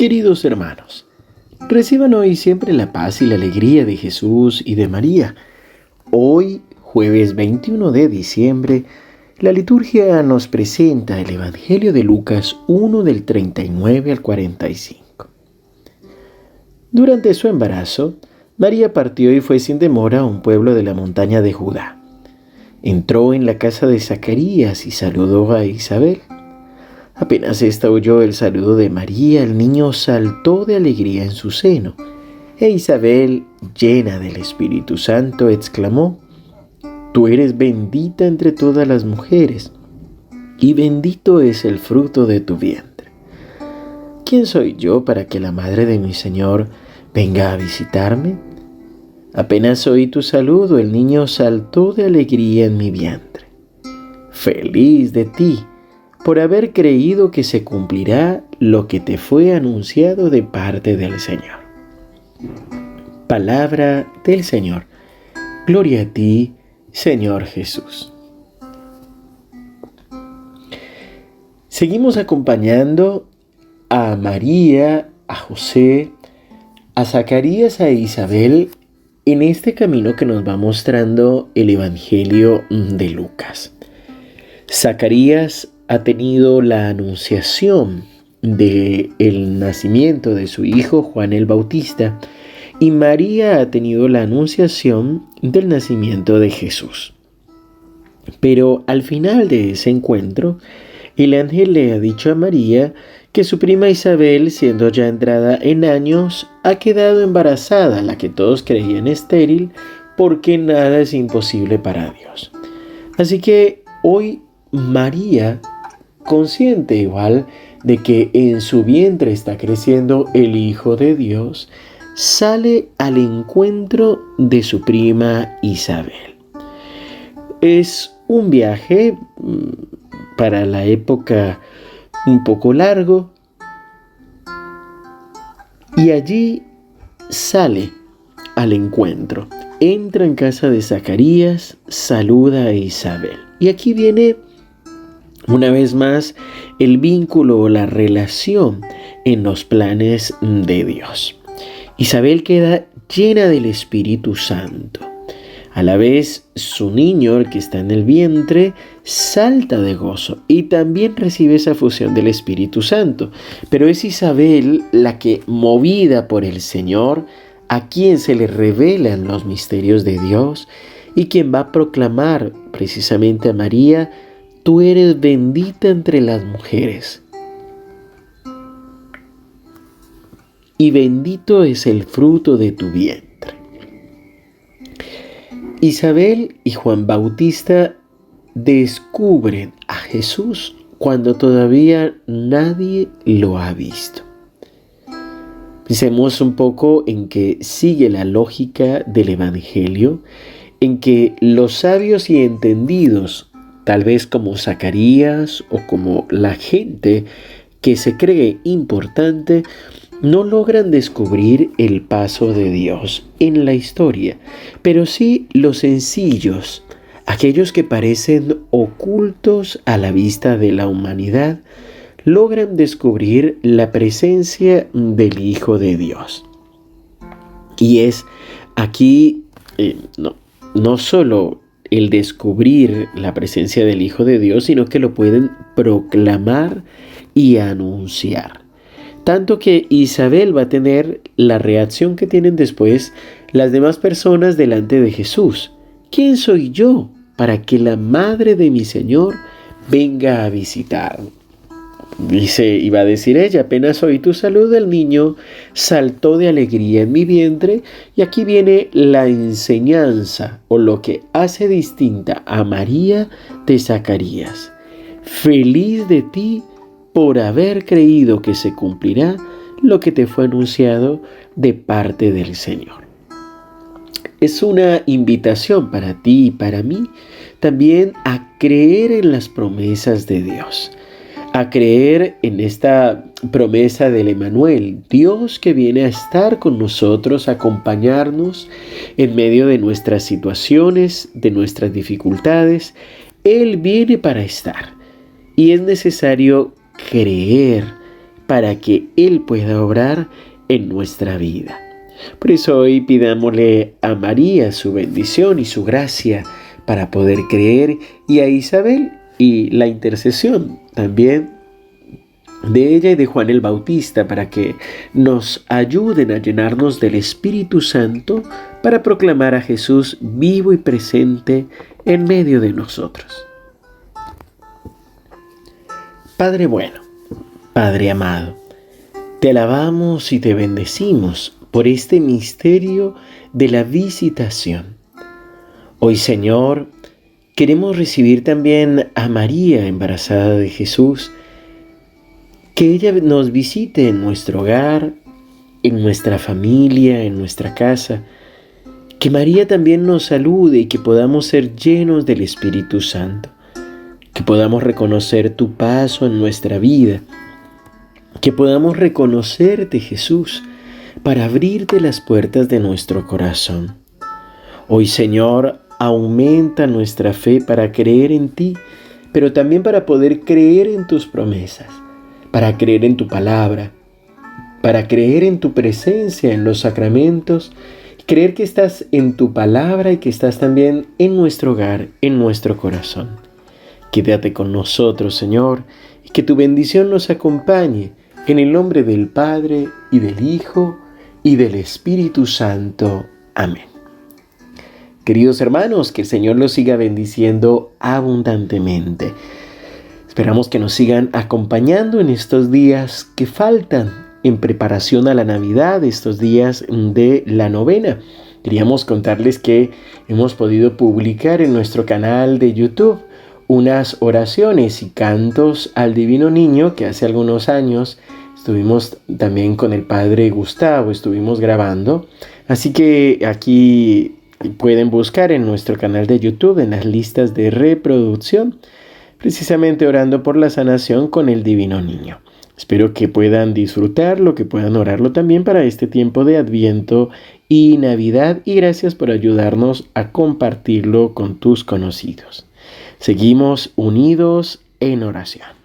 Queridos hermanos, reciban hoy siempre la paz y la alegría de Jesús y de María. Hoy, jueves 21 de diciembre, la liturgia nos presenta el Evangelio de Lucas 1 del 39 al 45. Durante su embarazo, María partió y fue sin demora a un pueblo de la montaña de Judá. Entró en la casa de Zacarías y saludó a Isabel. Apenas ésta oyó el saludo de María, el niño saltó de alegría en su seno. E Isabel, llena del Espíritu Santo, exclamó, Tú eres bendita entre todas las mujeres, y bendito es el fruto de tu vientre. ¿Quién soy yo para que la madre de mi Señor venga a visitarme? Apenas oí tu saludo, el niño saltó de alegría en mi vientre. Feliz de ti por haber creído que se cumplirá lo que te fue anunciado de parte del Señor. Palabra del Señor. Gloria a ti, Señor Jesús. Seguimos acompañando a María, a José, a Zacarías, a Isabel en este camino que nos va mostrando el Evangelio de Lucas. Zacarías ha tenido la anunciación de el nacimiento de su hijo Juan el Bautista y María ha tenido la anunciación del nacimiento de Jesús. Pero al final de ese encuentro, el ángel le ha dicho a María que su prima Isabel, siendo ya entrada en años, ha quedado embarazada, la que todos creían estéril, porque nada es imposible para Dios. Así que hoy María consciente igual de que en su vientre está creciendo el Hijo de Dios, sale al encuentro de su prima Isabel. Es un viaje mm, para la época un poco largo y allí sale al encuentro. Entra en casa de Zacarías, saluda a Isabel. Y aquí viene una vez más, el vínculo o la relación en los planes de Dios. Isabel queda llena del Espíritu Santo. A la vez, su niño, el que está en el vientre, salta de gozo y también recibe esa fusión del Espíritu Santo. Pero es Isabel la que, movida por el Señor, a quien se le revelan los misterios de Dios y quien va a proclamar precisamente a María tú eres bendita entre las mujeres. Y bendito es el fruto de tu vientre. Isabel y Juan Bautista descubren a Jesús cuando todavía nadie lo ha visto. Pensemos un poco en que sigue la lógica del Evangelio, en que los sabios y entendidos tal vez como Zacarías o como la gente que se cree importante, no logran descubrir el paso de Dios en la historia, pero sí los sencillos, aquellos que parecen ocultos a la vista de la humanidad, logran descubrir la presencia del Hijo de Dios. Y es aquí eh, no, no solo el descubrir la presencia del Hijo de Dios, sino que lo pueden proclamar y anunciar. Tanto que Isabel va a tener la reacción que tienen después las demás personas delante de Jesús. ¿Quién soy yo para que la madre de mi Señor venga a visitarme? Dice, iba a decir ella, apenas oí tu salud, el niño saltó de alegría en mi vientre y aquí viene la enseñanza o lo que hace distinta a María de Zacarías. Feliz de ti por haber creído que se cumplirá lo que te fue anunciado de parte del Señor. Es una invitación para ti y para mí también a creer en las promesas de Dios a creer en esta promesa del Emanuel, Dios que viene a estar con nosotros, a acompañarnos en medio de nuestras situaciones, de nuestras dificultades. Él viene para estar y es necesario creer, para que Él pueda obrar en nuestra vida. Por eso hoy pidámosle a María su bendición y su gracia para poder creer y a Isabel y la intercesión también de ella y de Juan el Bautista para que nos ayuden a llenarnos del Espíritu Santo para proclamar a Jesús vivo y presente en medio de nosotros. Padre bueno, Padre amado, te alabamos y te bendecimos por este misterio de la visitación. Hoy, Señor, queremos recibir también a María, embarazada de Jesús, que ella nos visite en nuestro hogar, en nuestra familia, en nuestra casa. Que María también nos salude y que podamos ser llenos del Espíritu Santo. Que podamos reconocer tu paso en nuestra vida. Que podamos reconocerte, Jesús, para abrirte las puertas de nuestro corazón. Hoy, Señor, aumenta nuestra fe para creer en ti, pero también para poder creer en tus promesas para creer en tu palabra, para creer en tu presencia en los sacramentos, creer que estás en tu palabra y que estás también en nuestro hogar, en nuestro corazón. Quédate con nosotros, Señor, y que tu bendición nos acompañe en el nombre del Padre y del Hijo y del Espíritu Santo. Amén. Queridos hermanos, que el Señor los siga bendiciendo abundantemente. Esperamos que nos sigan acompañando en estos días que faltan en preparación a la Navidad, estos días de la novena. Queríamos contarles que hemos podido publicar en nuestro canal de YouTube unas oraciones y cantos al Divino Niño que hace algunos años estuvimos también con el Padre Gustavo, estuvimos grabando. Así que aquí pueden buscar en nuestro canal de YouTube en las listas de reproducción precisamente orando por la sanación con el divino niño. Espero que puedan disfrutarlo, que puedan orarlo también para este tiempo de Adviento y Navidad y gracias por ayudarnos a compartirlo con tus conocidos. Seguimos unidos en oración.